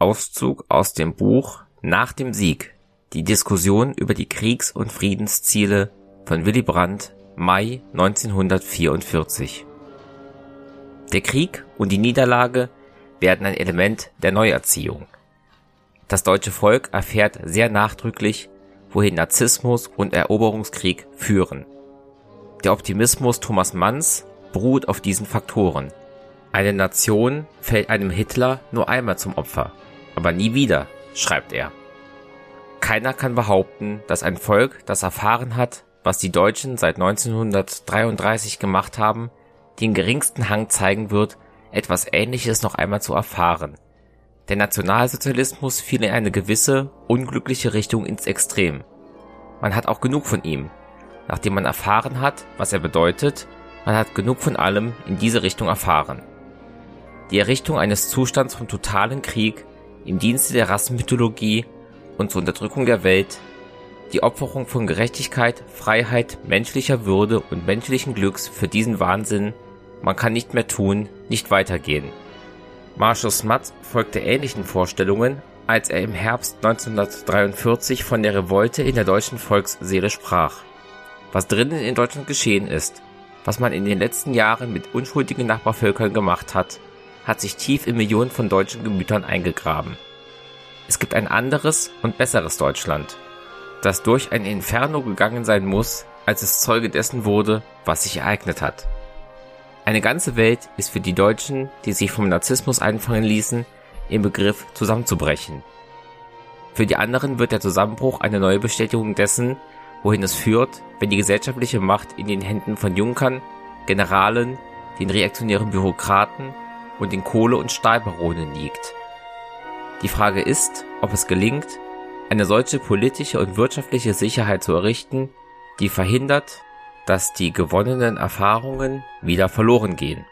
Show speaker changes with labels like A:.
A: Auszug aus dem Buch Nach dem Sieg. Die Diskussion über die Kriegs- und Friedensziele von Willy Brandt, Mai 1944. Der Krieg und die Niederlage werden ein Element der Neuerziehung. Das deutsche Volk erfährt sehr nachdrücklich, wohin Narzissmus und Eroberungskrieg führen. Der Optimismus Thomas Manns beruht auf diesen Faktoren. Eine Nation fällt einem Hitler nur einmal zum Opfer, aber nie wieder, schreibt er. Keiner kann behaupten, dass ein Volk, das erfahren hat, was die Deutschen seit 1933 gemacht haben, den geringsten Hang zeigen wird, etwas Ähnliches noch einmal zu erfahren. Der Nationalsozialismus fiel in eine gewisse, unglückliche Richtung ins Extrem. Man hat auch genug von ihm. Nachdem man erfahren hat, was er bedeutet, man hat genug von allem in diese Richtung erfahren. Die Errichtung eines Zustands von totalen Krieg im Dienste der Rassenmythologie und zur Unterdrückung der Welt, die Opferung von Gerechtigkeit, Freiheit, menschlicher Würde und menschlichen Glücks für diesen Wahnsinn, man kann nicht mehr tun, nicht weitergehen. Marshall Smuts folgte ähnlichen Vorstellungen, als er im Herbst 1943 von der Revolte in der deutschen Volksseele sprach. Was drinnen in Deutschland geschehen ist, was man in den letzten Jahren mit unschuldigen Nachbarvölkern gemacht hat, hat sich tief in Millionen von deutschen Gemütern eingegraben. Es gibt ein anderes und besseres Deutschland, das durch ein Inferno gegangen sein muss, als es Zeuge dessen wurde, was sich ereignet hat. Eine ganze Welt ist für die Deutschen, die sich vom Narzissmus einfangen ließen, im Begriff zusammenzubrechen. Für die anderen wird der Zusammenbruch eine neue Bestätigung dessen, wohin es führt, wenn die gesellschaftliche Macht in den Händen von Junkern, Generalen, den reaktionären Bürokraten und den Kohle- und Stahlbaronen liegt. Die Frage ist, ob es gelingt, eine solche politische und wirtschaftliche Sicherheit zu errichten, die verhindert, dass die gewonnenen Erfahrungen wieder verloren gehen